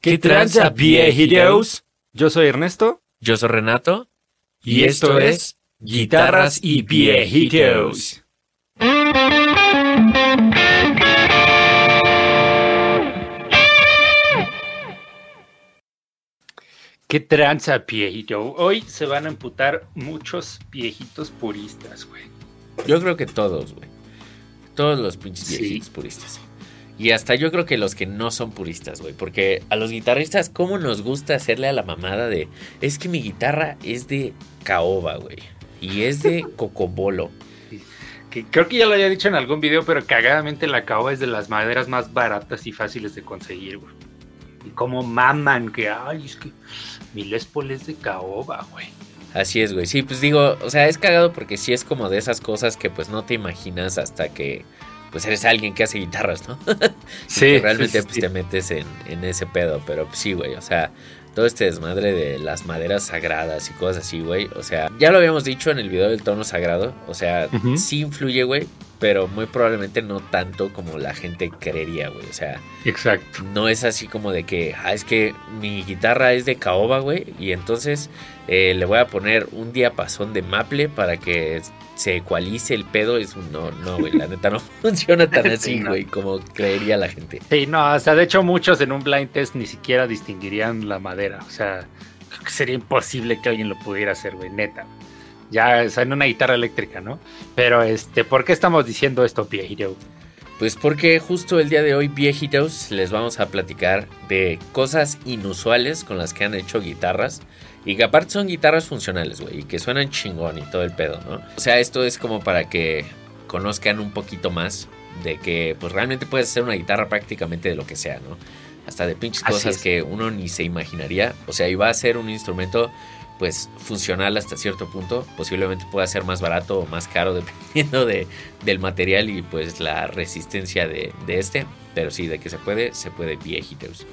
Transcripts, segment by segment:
¿Qué tranza, viejitos? Yo soy Ernesto. Yo soy Renato. Y, esto es Guitarras y Viejitos. ¿Qué tranza, viejito? Hoy se van a emputar muchos viejitos puristas, güey. Yo creo que todos, güey. Todos los pinches Sí. viejitos puristas. Y hasta yo creo que los que no son puristas, güey. Porque a los guitarristas, ¿cómo nos gusta hacerle a la mamada de... Es que mi guitarra es de caoba, güey. Y es de cocobolo. Que creo que ya lo había dicho en algún video, pero cagadamente la caoba es de las maderas más baratas y fáciles de conseguir, güey. Y como maman que, ay, es que mi Les Paul es de caoba, güey. Así es, güey. Sí, pues digo, o sea, es cagado porque sí es como de esas cosas que pues no te imaginas hasta que pues eres alguien que hace guitarras, ¿no? Sí, que realmente sí, pues sí. te metes en, en ese pedo, pero pues, sí, güey, o sea, todo este desmadre de las maderas sagradas y cosas así, güey, o sea, ya lo habíamos dicho en el video del tono sagrado, o sea, sí influye, güey, pero muy probablemente no tanto como la gente creería, güey, o sea, Exacto. no es así como de que, ah, es que mi guitarra es de caoba, güey, y entonces eh, le voy a poner un diapasón de maple para que se ecualice el pedo. Es un no, no, güey, la neta no funciona tan Sí, así, no. güey, como creería la gente. Sí, no, o sea, de hecho muchos en un blind test ni siquiera distinguirían la madera. O sea, creo que sería imposible que alguien lo pudiera hacer, güey, neta. Ya, o sea, en una guitarra eléctrica, ¿no? Pero, este, ¿por qué estamos diciendo esto, viejito? Pues porque justo el día de hoy, viejitos, les vamos a platicar de cosas inusuales con las que han hecho guitarras. Y que aparte son guitarras funcionales, güey, y que suenan chingón y todo el pedo, ¿no? O sea, esto es como para que conozcan un poquito más de que pues realmente puedes hacer una guitarra prácticamente de lo que sea, ¿no? Hasta de pinches Así cosas es. que uno ni se imaginaría. O sea, y va a ser un instrumento pues funcional hasta cierto punto. Posiblemente pueda ser más barato o más caro dependiendo de, del material y pues la resistencia de, de este. Pero sí, de que se puede, se puede viejitos.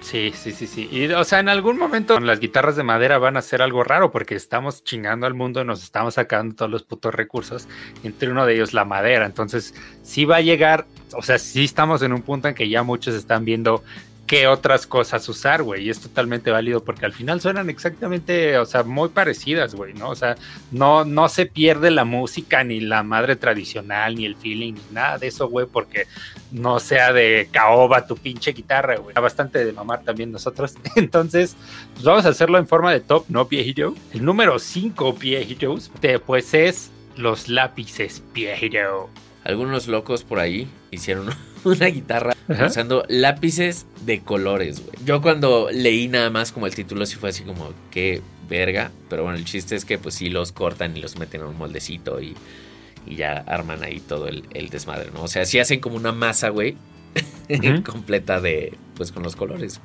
Sí, sí, sí, sí. Y, o sea, en algún momento las guitarras de madera van a ser algo raro porque estamos chingando al mundo, nos estamos sacando todos los putos recursos, entre uno de ellos la madera. Entonces, sí va a llegar, o sea, sí estamos en un punto en que ya muchos están viendo qué otras cosas usar, güey. Y es totalmente válido porque al final suenan exactamente, o sea, muy parecidas, güey, ¿no? O sea, no, no se pierde la música, ni la madre tradicional, ni el feeling, ni nada de eso, güey, porque no sea de caoba tu pinche guitarra, güey. Bastante de mamar también nosotros. Entonces, pues vamos a hacerlo en forma de top, ¿no, viejito? El número 5, viejitos, te- pues es los lápices, viejito. Algunos locos por ahí hicieron una guitarra Ajá. usando lápices de colores, güey. Yo cuando leí nada más como el título sí fue así como, qué verga. Pero bueno, el chiste es que pues sí los cortan y los meten en un moldecito y, y ya arman ahí todo el, el desmadre, ¿no? O sea, sí hacen como una masa, güey, completa de, pues con los colores.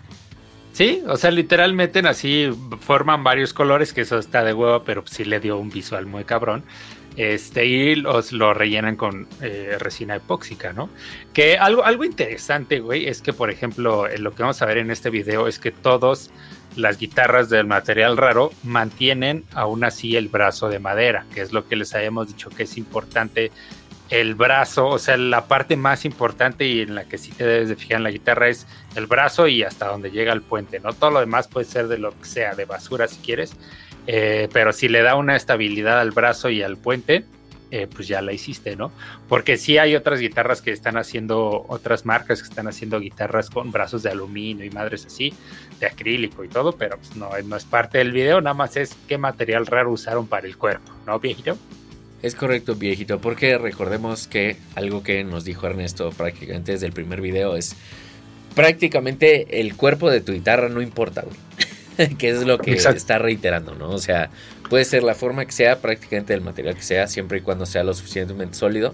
Sí, o sea, literal meten así, forman varios colores, que eso está de huevo, pero sí le dio un visual muy cabrón. Este, y los lo rellenan con eh, resina epóxica, ¿no? Que algo, algo interesante, güey, es que, por ejemplo, en lo que vamos a ver en este video es que todas las guitarras del material raro mantienen aún así el brazo de madera, que es lo que les habíamos dicho que es importante el brazo, o sea, la parte más importante y en la que sí te debes de fijar en la guitarra es el brazo y hasta donde llega el puente, ¿no? Todo lo demás puede ser de lo que sea, de basura si quieres, eh, pero si le da una estabilidad al brazo y al puente, eh, pues ya la hiciste, ¿no? Porque sí hay otras guitarras que están haciendo, otras marcas que están haciendo guitarras con brazos de aluminio y madres así, de acrílico y todo, pero pues no, no es parte del video, nada más es qué material raro usaron para el cuerpo, ¿no, viejito? Es correcto, viejito, porque recordemos que algo que nos dijo Ernesto prácticamente desde el primer video es prácticamente el cuerpo de tu guitarra no importa, güey. que es lo que Exacto. está reiterando, ¿no? O sea, puede ser la forma que sea, prácticamente el material que sea, siempre y cuando sea lo suficientemente sólido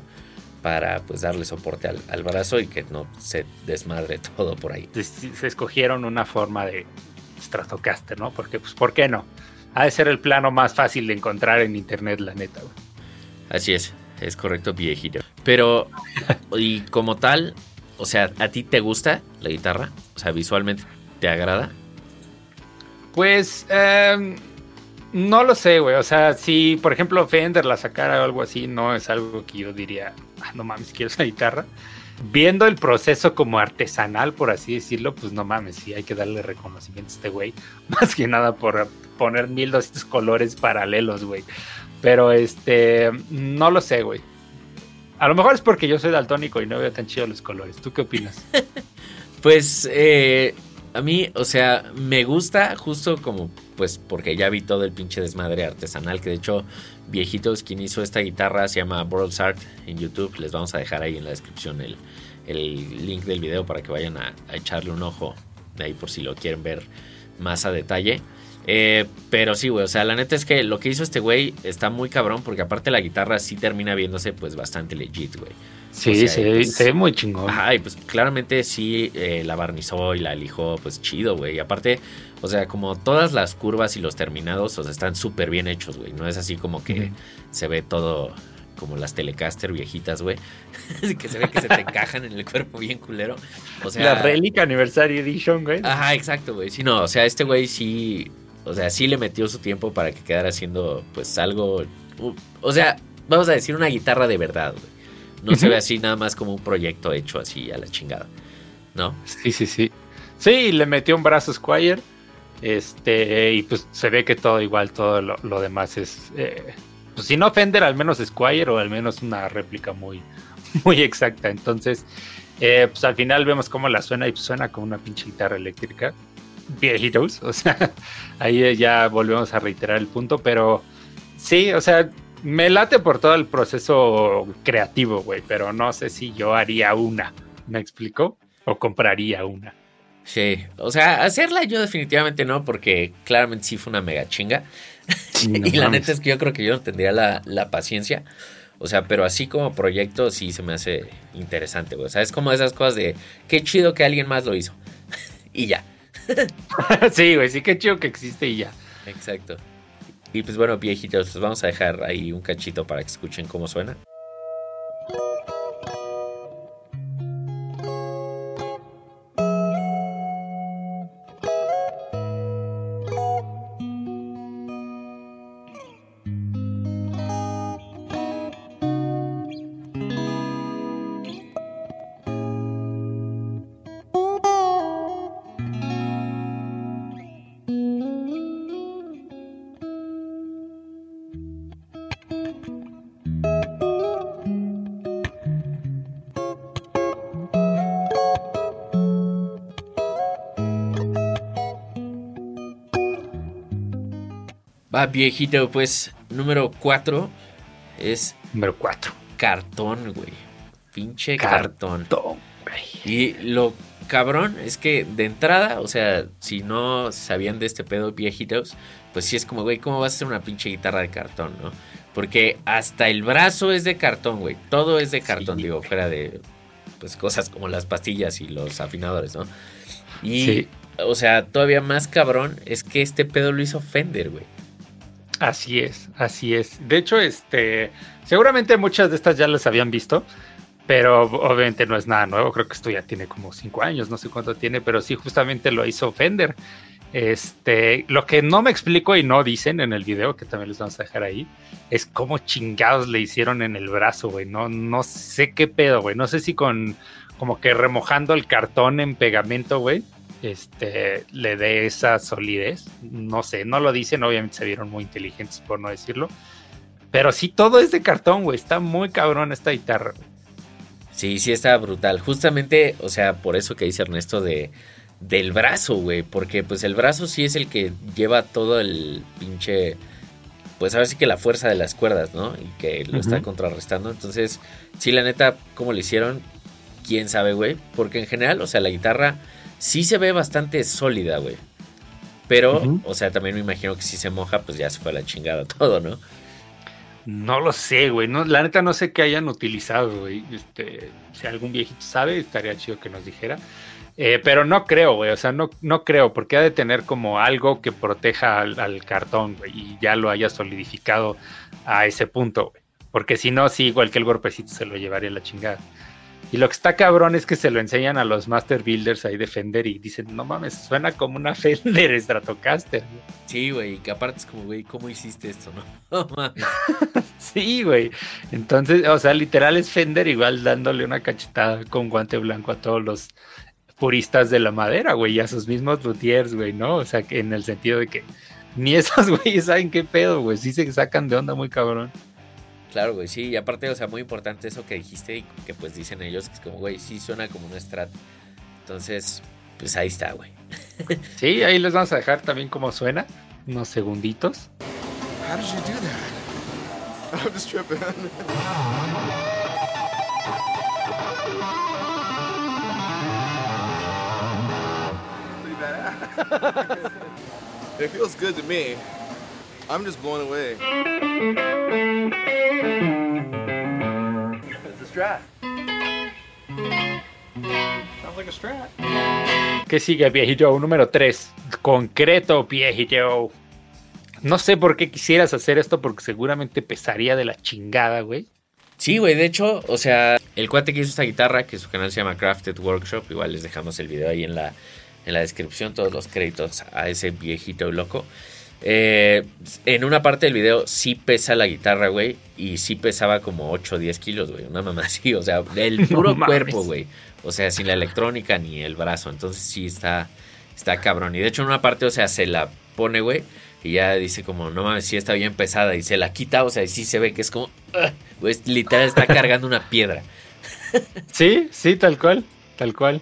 para pues darle soporte al, al brazo y que no se desmadre todo por ahí. se, se escogieron una forma de Stratocaster, ¿no? Porque, pues, ¿por qué no? Ha de ser el plano más fácil de encontrar en internet, la neta, güey. Así es, es correcto, viejito. Pero, y como tal, o sea, ¿a ti te gusta la guitarra? O sea, visualmente, ¿te agrada? Pues, em, no lo sé, güey. O sea, si, por ejemplo, Fender la sacara o algo así, no es algo que yo diría, ah, no mames, quiero esa guitarra. viendo el proceso como artesanal, por así decirlo, pues no mames, sí hay que darle reconocimiento a este güey. Más que nada por poner 1200 colores paralelos, güey. Pero este, no lo sé, güey. A lo mejor es porque yo soy daltónico y no veo tan chido los colores. ¿Tú qué opinas? pues eh, a mí, o sea, me gusta justo como, pues porque ya vi todo el pinche desmadre artesanal, que de hecho, viejitos, quien hizo esta guitarra se llama World's Art en YouTube. Les vamos a dejar ahí en la descripción el, link del video para que vayan a, a echarle un ojo de ahí por si lo quieren ver más a detalle. Eh, pero sí, güey, o sea, la neta es que lo que hizo este güey está muy cabrón porque aparte la guitarra sí termina viéndose pues bastante legit, güey. Sí, se, ve muy chingón. Ay, pues claramente sí eh, la barnizó y la lijó, pues chido, güey. Y aparte, o sea, como todas las curvas y los terminados, o sea, están súper bien hechos, güey. No es así como que se ve todo como las Telecaster viejitas, güey. que se ve que se te encajan en el cuerpo bien culero. O sea, la Relic Anniversary Edition, güey. Ajá, exacto, güey. Sí, no, o sea, este güey sí o sea, sí le metió su tiempo para que quedara haciendo pues algo, o sea, vamos a decir una guitarra de verdad, güey. No se ve así nada más como un proyecto hecho así a la chingada, ¿no? Sí, sí, sí. Sí, le metió un brazo Squire. Este, y pues se ve que todo igual, todo lo, demás es, eh, pues si no Fender, al menos Squire o al menos una réplica muy, muy exacta. Entonces, eh, pues al final vemos cómo la suena y pues suena como una pinche guitarra eléctrica viejitos, o sea, ahí ya volvemos a reiterar el punto, pero sí, o sea, me late por todo el proceso creativo, güey, pero no sé si yo haría una, ¿me explico? O compraría una. Sí, o sea, hacerla yo definitivamente no, porque claramente sí fue una mega chinga. y la neta es que yo creo que yo no tendría la, la, paciencia. O sea, pero así como proyecto sí se me hace interesante, güey. O sea, es como esas cosas de qué chido que alguien más lo hizo. y ya. sí, güey, sí que chido que existe y ya. Exacto. Y pues bueno, viejitos, pues vamos a dejar ahí un cachito para que escuchen cómo suena. Viejito, pues número 4 es. Número 4. Cartón, güey. Pinche cartón. Cartón, güey. Y lo cabrón es que de entrada, o sea, si no sabían de este pedo viejitos, pues sí es como, güey, ¿cómo vas a hacer una pinche guitarra de cartón, no? Porque hasta el brazo es de cartón, güey. Todo es de cartón, digo, fuera de pues cosas como las pastillas y los afinadores, ¿no? Y, o sea, todavía más cabrón es que este pedo lo hizo Fender, güey. Así es, así es. De hecho, este, seguramente muchas de estas ya las habían visto, pero obviamente no es nada nuevo. Creo que esto ya tiene como cinco años, no sé cuánto tiene, pero sí, justamente lo hizo Fender. Este, lo que no me explico y no dicen en el video, que también les vamos a dejar ahí, es cómo chingados le hicieron en el brazo, güey. No, no sé qué pedo, güey. No sé si con como que remojando el cartón en pegamento, güey este, le dé esa solidez. No sé, no lo dicen, obviamente se vieron muy inteligentes por no decirlo. Pero sí, todo es de cartón, güey. Está muy cabrón esta guitarra. Sí, sí está brutal. Justamente, o sea, por eso que dice Ernesto de del brazo, güey. Porque pues el brazo sí es el que lleva todo el pinche. Pues ahora sí que la fuerza de las cuerdas, ¿no? Y que lo está contrarrestando. Entonces, sí, la neta, ¿cómo lo hicieron? Quién sabe, güey. Porque en general, o sea, la guitarra sí se ve bastante sólida, güey. Pero, o sea, también me imagino que si se moja, pues ya se fue a la chingada todo, ¿no? No lo sé, güey. No, la neta no sé qué hayan utilizado, güey. Este, si algún viejito sabe, estaría chido que nos dijera. Eh, pero no creo, güey. O sea, no, no creo, porque ha de tener como algo que proteja al, cartón, güey, y ya lo haya solidificado a ese punto, güey. Porque si no, sí, igual que el golpecito se lo llevaría a la chingada. Y lo que está cabrón es que se lo enseñan a los Master Builders ahí de Fender y dicen, no mames, suena como una Fender Stratocaster. Sí, güey, que aparte es como, güey, ¿cómo hiciste esto, no? Sí, güey. Entonces, o sea, literal es Fender igual dándole una cachetada con guante blanco a todos los puristas de la madera, güey, y a sus mismos luthiers, güey, ¿no? O sea, que en el sentido de que ni esos güeyes saben qué pedo, güey, sí se sacan de onda muy cabrón. Claro, güey, sí, y aparte, o sea, muy importante eso que dijiste y que pues dicen ellos, que es como, güey, sí suena como un strat. Entonces, pues ahí está, güey. sí, ahí les vamos a dejar también cómo suena, unos segunditos. How did you do that? I'm just tripping. It feels good to me. I'm just blown away. It's a strat. Sounds like a strat. ¿Qué sigue, viejito? Número 3. Concreto, viejito. No sé por qué quisieras hacer esto, porque seguramente pesaría de la chingada, güey. Sí, güey, de hecho, o sea, el cuate que hizo esta guitarra, que su canal se llama Crafted Workshop, igual les dejamos el video ahí en la, en la descripción, todos los créditos a ese viejito loco. Eh, en una parte del video sí pesa la guitarra, güey. Y sí pesaba como 8 o 10 kilos, güey. Una mamá así, o sea, el puro cuerpo, güey. O sea, sin la electrónica ni el brazo. Entonces sí está, está cabrón. Y de hecho en una parte, o sea, se la pone, güey. Y ya dice como, no mames, sí está bien pesada. Y se la quita, o sea, y sí se ve que es como, güey, literal está cargando una piedra. Sí, sí, tal cual, tal cual.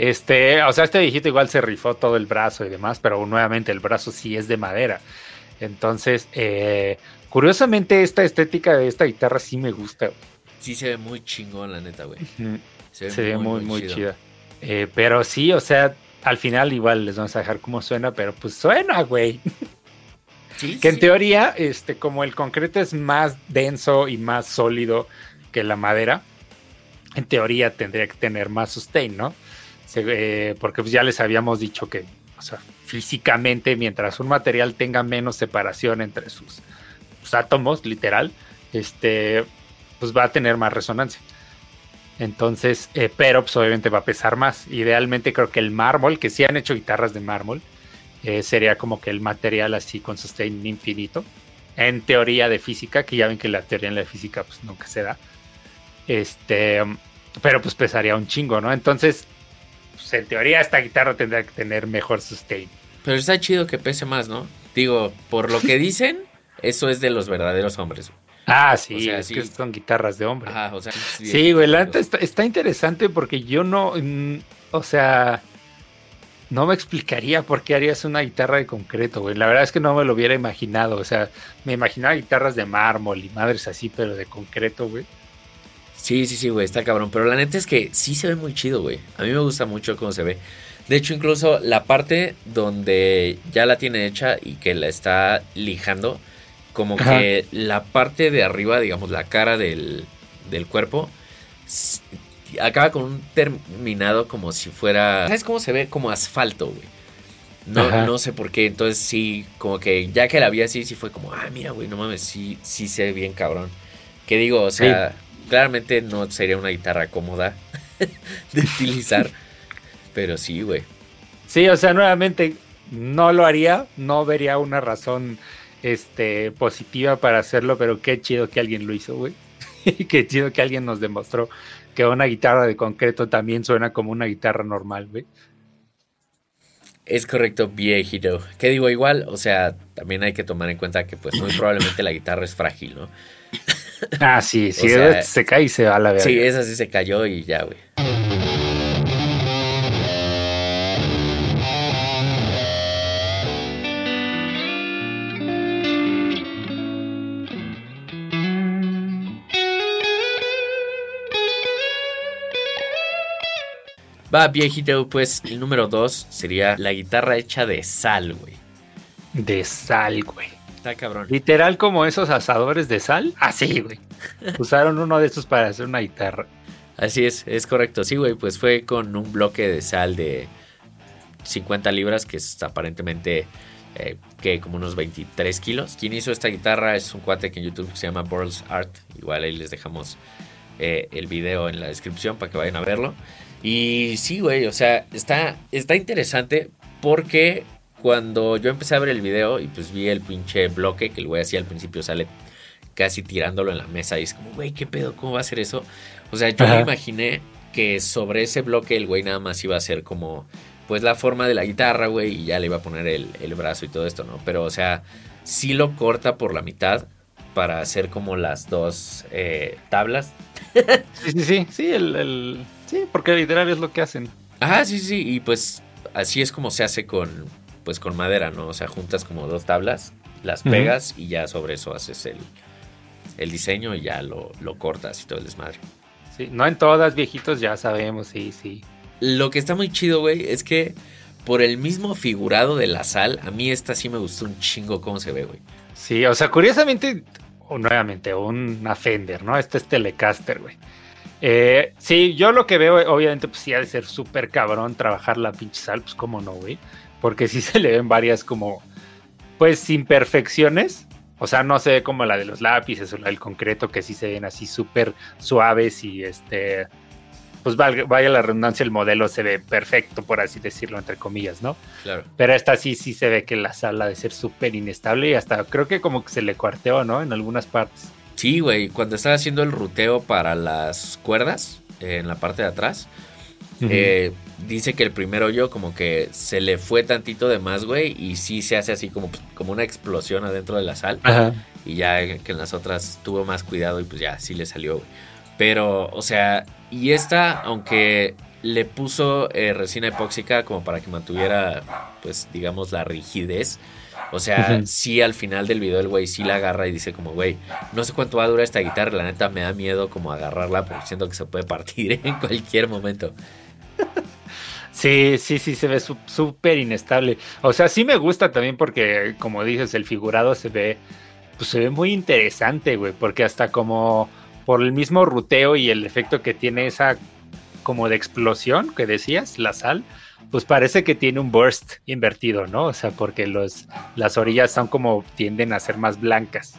Este, o sea, este viejito igual se rifó todo el brazo y demás, pero nuevamente el brazo sí es de madera. Entonces, eh, curiosamente, esta estética de esta guitarra sí me gusta. Sí se ve muy chingón, la neta, güey. Se ve, muy, muy, chida. Eh, pero sí, o sea, al final igual les vamos a dejar cómo suena, pero pues suena, güey. que en teoría, este, como el concreto es más denso y más sólido que la madera, en teoría tendría que tener más sustain, ¿no? Eh, porque pues ya les habíamos dicho que, o sea, físicamente, mientras un material tenga menos separación entre sus, átomos, literal, este, pues va a tener más resonancia. Entonces, eh, pero pues obviamente va a pesar más. Idealmente creo que el mármol, que sí han hecho guitarras de mármol, eh, sería como que el material así con sustain infinito. En teoría de física, que ya ven que la teoría en la física pues nunca se da. Este, pero pues pesaría un chingo, ¿no? Entonces, pues, en teoría esta guitarra tendrá que tener mejor sustain. Pero está chido que pese más, ¿no? Digo, por lo que dicen, eso es de los verdaderos hombres. Ah, sí, es que son guitarras de hombre. Ah, o sea, sí, güey, la está, está, interesante porque yo no, mm, o sea, no me explicaría por qué harías una guitarra de concreto, güey. La verdad es que no me lo hubiera imaginado, o sea, me imaginaba guitarras de mármol y madres así, pero de concreto, güey. Sí, sí, sí, güey, está cabrón. Pero la neta es que sí se ve muy chido, güey. A mí me gusta mucho cómo se ve. De hecho, incluso la parte donde ya la tiene hecha y que la está lijando, como que la parte de arriba, digamos, la cara del, del cuerpo, acaba con un terminado como si fuera... ¿Sabes cómo se ve? Como asfalto, güey. No, no sé por qué. Entonces sí, como que ya que la vi así, sí fue como, ah, mira, güey, no mames, sí, sí se ve bien cabrón. ¿Qué digo? O sea... Claramente no sería una guitarra cómoda de utilizar, pero sí, güey. Sí, o sea, nuevamente no lo haría, no vería una razón este positiva para hacerlo, pero qué chido que alguien lo hizo, güey. Y qué chido que alguien nos demostró que una guitarra de concreto también suena como una guitarra normal, güey. Es correcto, viejito. ¿Qué digo? Igual, o sea, también hay que tomar en cuenta que pues muy probablemente la guitarra es frágil, ¿no? Ah, sí, sí, se cae y se va a la verga. Sí, esa sí se cayó y ya, güey. Va, viejito, pues el número dos sería la guitarra hecha de sal, güey. De sal, güey. Está cabrón. Literal como esos asadores de sal. Así, güey. Usaron uno de estos para hacer una guitarra. Así es, es correcto. Sí, güey, pues fue con un bloque de sal de 50 libras, que es aparentemente eh, que como unos 23 kilos. Quien hizo esta guitarra es un cuate que en YouTube se llama Burls Art. Igual ahí les dejamos eh, el video en la descripción para que vayan a verlo. Y sí, güey, o sea, está, está interesante porque cuando yo empecé a ver el video y pues vi el pinche bloque que el güey hacía al principio sale casi tirándolo en la mesa y es como, güey, ¿qué pedo? ¿Cómo va a ser eso? O sea, yo me imaginé que sobre ese bloque el güey nada más iba a hacer como, pues la forma de la guitarra, güey, y ya le iba a poner el, el brazo y todo esto, ¿no? Pero, o sea, sí lo corta por la mitad para hacer como las dos eh, tablas. sí, sí, sí, sí, el, sí, porque literal es lo que hacen. Ah, sí, sí, y pues así es como se hace con, pues con madera, ¿no? O sea, juntas como dos tablas, las pegas y ya sobre eso haces el, el diseño y ya lo, lo cortas y todo el desmadre. Sí, no en todas, viejitos, ya sabemos, sí, sí. Lo que está muy chido, güey, es que por el mismo figurado de la sal, a mí esta sí me gustó un chingo cómo se ve, güey. Sí, o sea, curiosamente, o nuevamente, un Fender, ¿no? Este es Telecaster, güey. Eh, sí, yo lo que veo, obviamente, pues sí ha de ser súper cabrón trabajar la pinche sal, pues cómo no, güey. Porque sí se le ven varias como, pues, imperfecciones. O sea, no se ve como la de los lápices o la del concreto, que sí se ven así súper suaves y este, pues vaya la redundancia, el modelo se ve perfecto, por así decirlo, entre comillas, ¿no? Claro. Pero esta sí, sí se ve que la sala de ser súper inestable y hasta creo que como que se le cuarteó, ¿no? En algunas partes. Sí, güey, cuando estaba haciendo el ruteo para las cuerdas eh, en la parte de atrás, eh, dice que el primero yo como que se le fue tantito de más, güey, y sí se hace así como, como una explosión adentro de la sal. Y ya que en las otras tuvo más cuidado y pues ya sí le salió, güey. Pero, o sea, y esta, aunque le puso eh, resina epóxica como para que mantuviera, pues, digamos, la rigidez. O sea, sí al final del video el güey sí la agarra y dice como, güey, no sé cuánto va a durar esta guitarra, la neta me da miedo como agarrarla porque siento que se puede partir en cualquier momento. Sí, sí, sí, se ve súper inestable. O sea, sí me gusta también porque, como dices, el figurado se ve, pues se ve muy interesante, güey, porque hasta como por el mismo ruteo y el efecto que tiene esa como de explosión que decías, la sal, pues parece que tiene un burst invertido, ¿no? O sea, porque los, las orillas son como tienden a ser más blancas.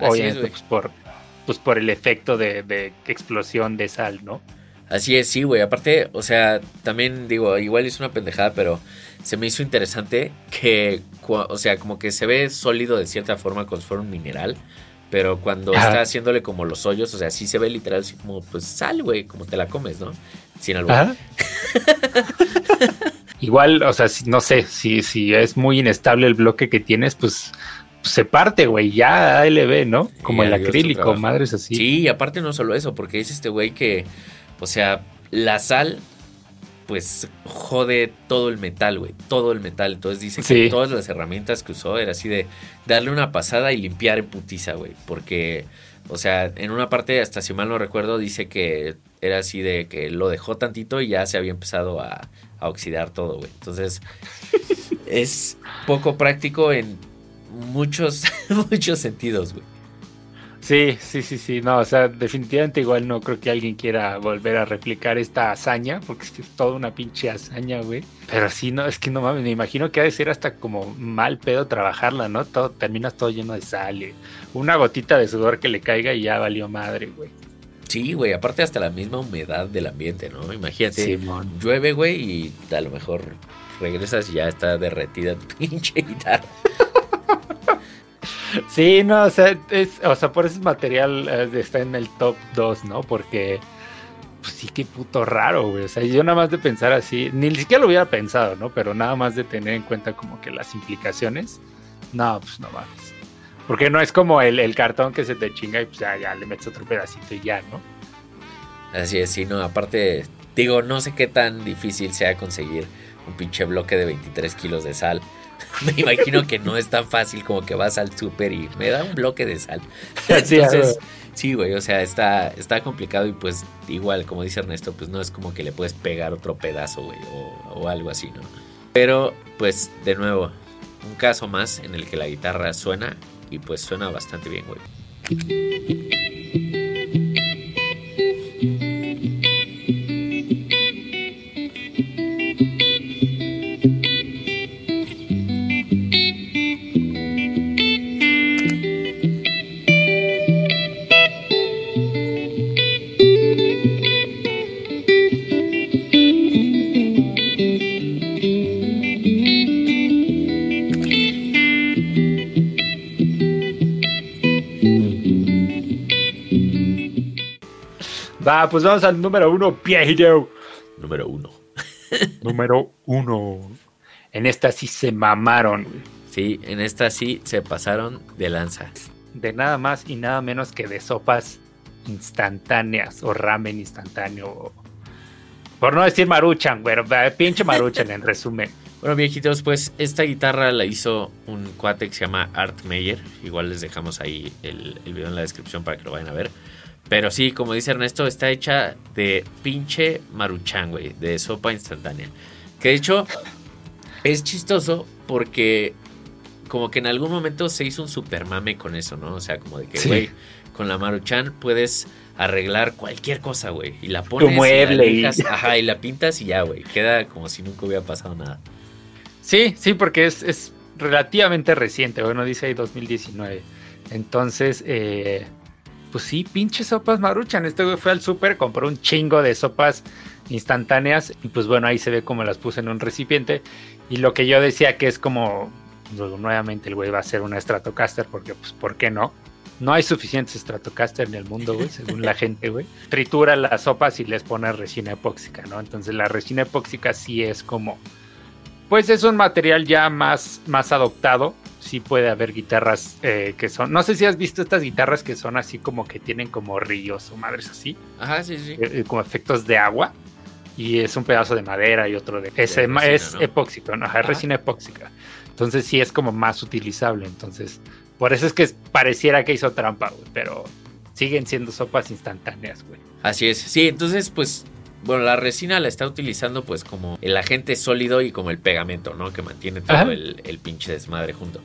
Obviamente, pues por, pues por el efecto de, de, explosión de sal, ¿no? Así es, sí, güey. Aparte, o sea, también digo, igual es una pendejada, pero se me hizo interesante que, o sea, como que se ve sólido de cierta forma como si fuera un mineral. Pero cuando está haciéndole como los hoyos, o sea, sí se ve literal así como, pues sal, güey, como te la comes, ¿no? Sin algo. Igual, o sea, no sé, si, si es muy inestable el bloque que tienes, pues, se parte, güey, ya ALB, ¿no? Como el acrílico, madres así. Sí, y aparte no solo eso, porque dice este güey que, o sea, la sal pues jode todo el metal, güey, todo el metal. Entonces dice que todas las herramientas que usó era así de darle una pasada y limpiar en putiza, güey, porque, o sea, en una parte, hasta si mal no recuerdo, dice que era así de que lo dejó tantito y ya se había empezado a, a oxidar todo, güey. Entonces, es poco práctico en muchos, muchos sentidos, güey. Sí, sí, sí, sí, no, o sea, definitivamente igual no creo que alguien quiera volver a replicar esta hazaña, porque es, toda una pinche hazaña, güey. Pero sí, no, es que no mames, me imagino que ha de ser hasta como mal pedo trabajarla, ¿no? Todo, terminas todo lleno de sal, una gotita de sudor que le caiga y ya valió madre, güey. Sí, güey, aparte hasta la misma humedad del ambiente, ¿no? Imagínate, llueve, güey, y a lo mejor regresas y ya está derretida tu pinche guitarra. Sí, no, o sea, es, o sea, por ese material eh, está en el top 2, ¿no? Porque, pues sí, qué puto raro, güey. O sea, yo nada más de pensar así, ni siquiera lo hubiera pensado, ¿no? Pero nada más de tener en cuenta como que las implicaciones, no, pues no mames. Porque no es como el, cartón que se te chinga y pues ya, ya le metes otro pedacito y ya, ¿no? Así es, sí, no, aparte, digo, no sé qué tan difícil sea conseguir un pinche bloque de 23 kilos de sal me imagino que no es tan fácil como que vas al súper y me da un bloque de sal. Entonces, sí, güey, o sea, está, está complicado y pues igual, como dice Ernesto, pues no es como que le puedes pegar otro pedazo, güey, o, o algo así, ¿no? Pero, pues, de nuevo, un caso más en el que la guitarra suena y pues suena bastante bien, güey. Va, pues vamos al número uno, viejito. Número uno. número uno. En esta sí se mamaron. Sí, en esta sí se pasaron de lanza. De nada más y nada menos que de sopas instantáneas o ramen instantáneo. Por no decir maruchan, güey. Pinche maruchan en resumen. Bueno, viejitos, pues esta guitarra la hizo un cuate que se llama Art Meyer. Igual les dejamos ahí el, el, video en la descripción para que lo vayan a ver. Pero sí, como dice Ernesto, está hecha de pinche maruchan, güey, de sopa instantánea. Que de hecho es chistoso porque como que en algún momento se hizo un super mame con eso, ¿no? O sea, como de que, güey, con la maruchan puedes arreglar cualquier cosa, güey. Y la pones, mueble y la, ajá, y la pintas y ya, güey. Queda como si nunca hubiera pasado nada. Sí, sí, porque es, es relativamente reciente, bueno, dice ahí 2019. Entonces, eh, pues sí, pinches sopas maruchan. Este güey fue al súper, compró un chingo de sopas instantáneas y pues bueno, ahí se ve como las puse en un recipiente. Y lo que yo decía que es como, luego nuevamente el güey va a hacer una Stratocaster porque pues, ¿por qué no? No hay suficientes Stratocaster en el mundo, güey, según la gente, güey. Tritura las sopas y les pone resina epóxica, ¿no? Entonces la resina epóxica sí es como pues es un material ya más, más adoptado. Sí puede haber guitarras eh, que son. No sé si has visto estas guitarras que son así como que tienen como ríos o madres así. Ajá, sí, sí. Eh, como efectos de agua. Y es un pedazo de madera y otro de. Es, resina, es ¿no? epóxico, ¿no? Ajá, resina epóxica. Entonces sí es como más utilizable. Entonces, por eso es que pareciera que hizo trampa, güey. Pero siguen siendo sopas instantáneas, güey. Así es. Sí, entonces, pues bueno, la resina la está utilizando pues como el agente sólido y como el pegamento, ¿no? Que mantiene todo el, el, pinche desmadre junto.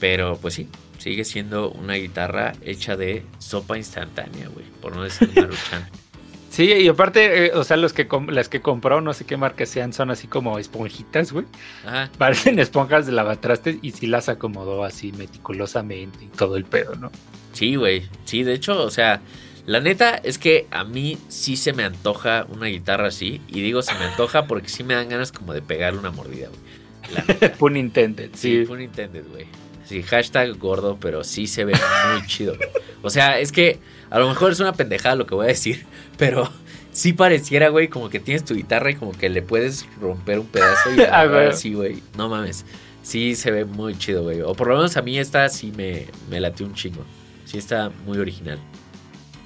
Pero pues sí, sigue siendo una guitarra hecha de sopa instantánea, güey. Por no decir maruchan. Sí, y aparte, eh, o sea, los que las que compró, no sé qué marca sean, son así como esponjitas, güey. Ajá. Parecen esponjas de lavatrastes y sí las acomodó así meticulosamente y todo el pedo, ¿no? Sí, güey. Sí, de hecho, o sea, la neta es que a mí sí se me antoja una guitarra así. Y digo se me antoja porque sí me dan ganas como de pegarle una mordida, güey. pun intended, sí. Sí, pun intended, güey. Sí, hashtag gordo, pero sí se ve muy chido. Güey. O sea, es que a lo mejor es una pendejada lo que voy a decir, pero sí pareciera, güey, como que tienes tu guitarra y como que le puedes romper un pedazo y a ver, sí, güey. No mames. Sí se ve muy chido, güey. O por lo menos a mí esta sí me, me latió un chingo. Sí está muy original.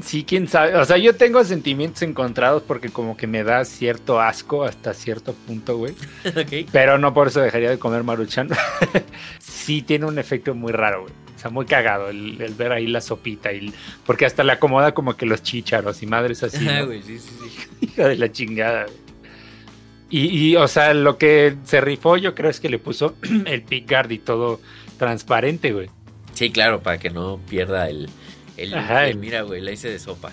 Sí, quién sabe. O sea, yo tengo sentimientos encontrados porque como que me da cierto asco hasta cierto punto, güey. okay. Pero no por eso dejaría de comer maruchan. sí tiene un efecto muy raro, güey. O sea, muy cagado el, el, ver ahí la sopita. Y, porque hasta le acomoda como que los chícharos y madres así. Ah, ¿no? güey, sí, sí, sí. Hija de la chingada, güey. Y, y, o sea, lo que se rifó yo creo es que le puso el pickguard y todo transparente, güey. Sí, claro, para que no pierda el, el, Ajá, el, mira, güey, la hice de sopa.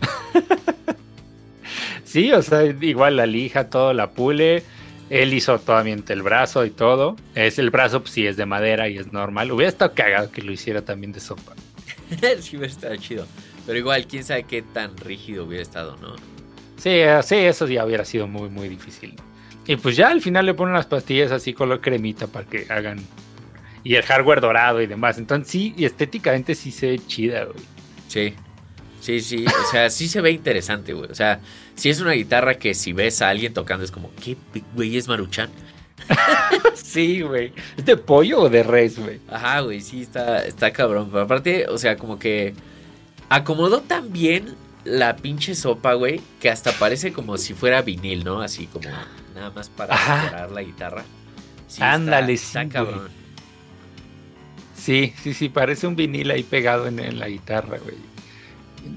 sí, o sea, igual la lija, todo, la pule. Él hizo también el brazo y todo. Es el brazo, pues sí, es de madera y es normal. Hubiera estado cagado que lo hiciera también de sopa. sí, hubiera estado chido. Pero igual, quién sabe qué tan rígido hubiera estado, ¿no? Sí, sí, eso ya hubiera sido muy, muy difícil. Y pues ya al final le ponen las pastillas así color cremita para que hagan y el hardware dorado y demás. Entonces sí, y estéticamente sí se ve chida, güey. Sí, sí, sí. O sea, sí se ve interesante, güey. O sea, sí es una guitarra que si ves a alguien tocando es como, ¿qué güey es Maruchan? sí, güey. ¿Es de pollo o de res, güey? Ajá, güey, sí, está, está cabrón. Pero aparte, o sea, como que acomodó tan bien la pinche sopa, güey, que hasta parece como si fuera vinil, ¿no? Así como nada más para decorar la guitarra. Sí, Ándale, está, sí, está cabrón. Sí, sí, sí, parece un vinil ahí pegado en, en, la guitarra, güey.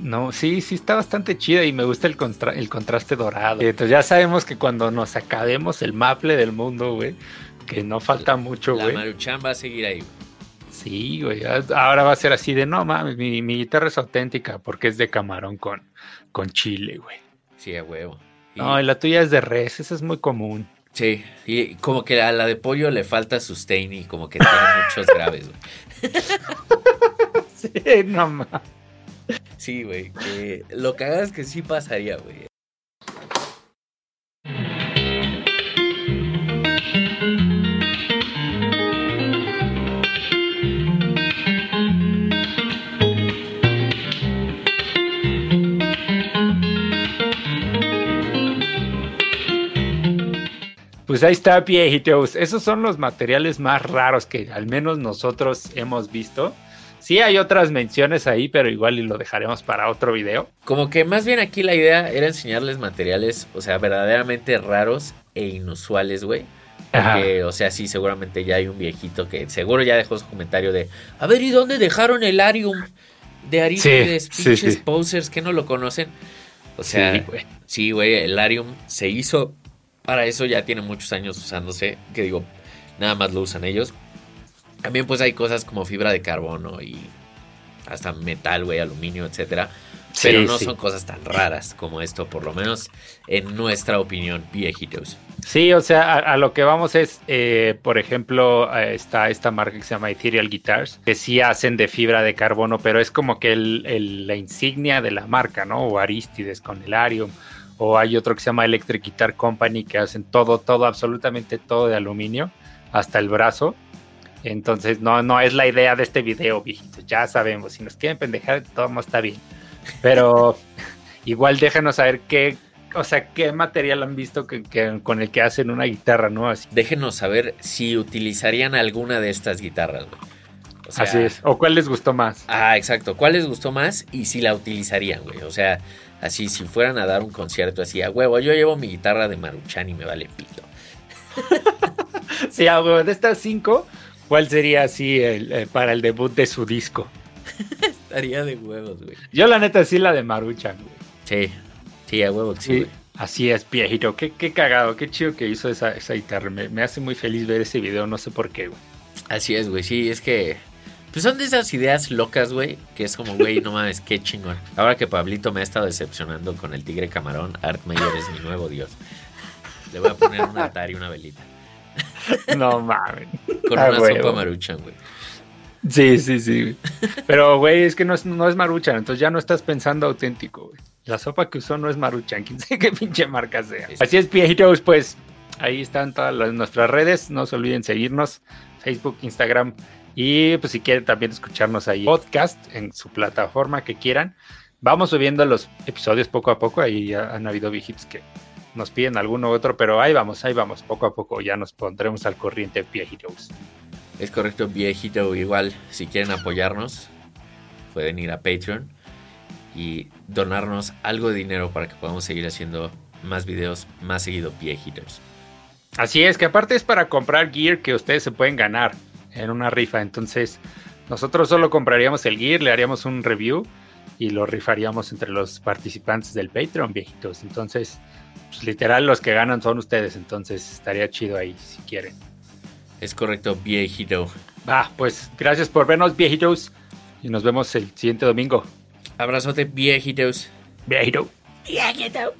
No, sí, sí está bastante chida y me gusta el, contra el contraste dorado. Entonces ya sabemos que cuando nos acabemos el maple del mundo, güey, que no falta mucho, güey. La Maruchan va a seguir ahí, güey. Sí, güey. Ahora va a ser así de, no mames, mi, mi, guitarra es auténtica porque es de camarón con, con chile, güey. Sí, a huevo. Y... No, y la tuya es de res, esa es muy común. Sí, y como que a la de pollo le falta sustain y como que tiene muchos graves, güey. sí, no mames. Sí, güey. Que lo que hagas que sí pasaría, güey. Pues ahí está, viejitos. Esos son los materiales más raros que al menos nosotros hemos visto. Sí hay otras menciones ahí, pero igual y lo dejaremos para otro video. Como que más bien aquí la idea era enseñarles materiales, o sea, verdaderamente raros e inusuales, güey. Porque, o sea, sí, seguramente ya hay un viejito que seguro ya dejó su comentario de, a ver, ¿y dónde dejaron el Arium de Aristides, Sí, pinches sí, sí. posers que no lo conocen? O sea, Sí, güey. sí, güey, el Arium se hizo para eso, ya tiene muchos años usándose, que digo, nada más lo usan ellos. También pues hay cosas como fibra de carbono y hasta metal, güey, aluminio, etcétera. Sí, Pero no sí. son cosas tan raras como esto, por lo menos en nuestra opinión, viejitos. Sí, o sea, a, a lo que vamos es, eh, por ejemplo, eh, está esta marca que se llama Ethereal Guitars, que sí hacen de fibra de carbono, pero es como que el- el- la insignia de la marca, ¿no? O Aristides con el Arium, o hay otro que se llama Electric Guitar Company, que hacen todo, todo, absolutamente todo de aluminio, hasta el brazo. Entonces, no, no es la idea de este video, viejitos. Ya sabemos, si nos quieren pendejar, todo está bien. Pero igual déjanos saber qué, o sea, qué material han visto que, que- con el que hacen una guitarra, ¿no? Así, Déjenos saber si utilizarían alguna de estas guitarras, güey. O sea, así es. ¿O cuál les gustó más? Ah, exacto. ¿Cuál les gustó más y si la utilizarían, güey? O sea, así, si fueran a dar un concierto así, a huevo, yo llevo mi guitarra de Maruchan y me vale pito. Sí, ah, güey, de estas cinco, ¿cuál sería así el, eh, para el debut de su disco? Estaría de huevos, güey. Yo la neta sí la de Maruchan, güey. Sí, sí, a huevo que sí, Sí, güey. así es, viejito. Qué, qué cagado, qué chido que hizo esa, esa guitarra. Me, me hace muy feliz ver ese video, no sé por qué, güey. Así es, güey. Sí, es que. Pues son de esas ideas locas, güey. Que es como, güey, no mames, qué chingón. Ahora que Pablito me ha estado decepcionando con el tigre camarón, Art Meyer es mi nuevo dios. Le voy a poner un altar y una velita. No mames. Con Ah, una sopa maruchan, güey. Sí, sí, sí. Pero, güey, es que no es, no es Maruchan, entonces ya no estás pensando auténtico, güey. La sopa que usó no es Maruchan, quién sabe qué pinche marca sea. Sí. Así es, viejitos, pues ahí están todas las, nuestras redes. No se olviden seguirnos, Facebook, Instagram. Y pues si quieren también escucharnos ahí podcast en su plataforma que quieran. Vamos subiendo los episodios poco a poco. Ahí ya han habido viejitos que nos piden alguno u otro, pero ahí vamos, ahí vamos, poco a poco ya nos pondremos al corriente viejitos. Es correcto, viejito. Igual, si quieren apoyarnos, pueden ir a Patreon y donarnos algo de dinero para que podamos seguir haciendo más videos más seguido, viejitos. Así es, que aparte es para comprar gear que ustedes se pueden ganar en una rifa. Entonces, nosotros solo compraríamos el gear, le haríamos un review y lo rifaríamos entre los participantes del Patreon, viejitos. Entonces, pues, literal, los que ganan son ustedes. Entonces, estaría chido ahí si quieren. Es correcto, viejito. Va, pues gracias por vernos, viejitos. Y nos vemos el siguiente domingo. Abrazote, viejitos. Viejito. Viejito.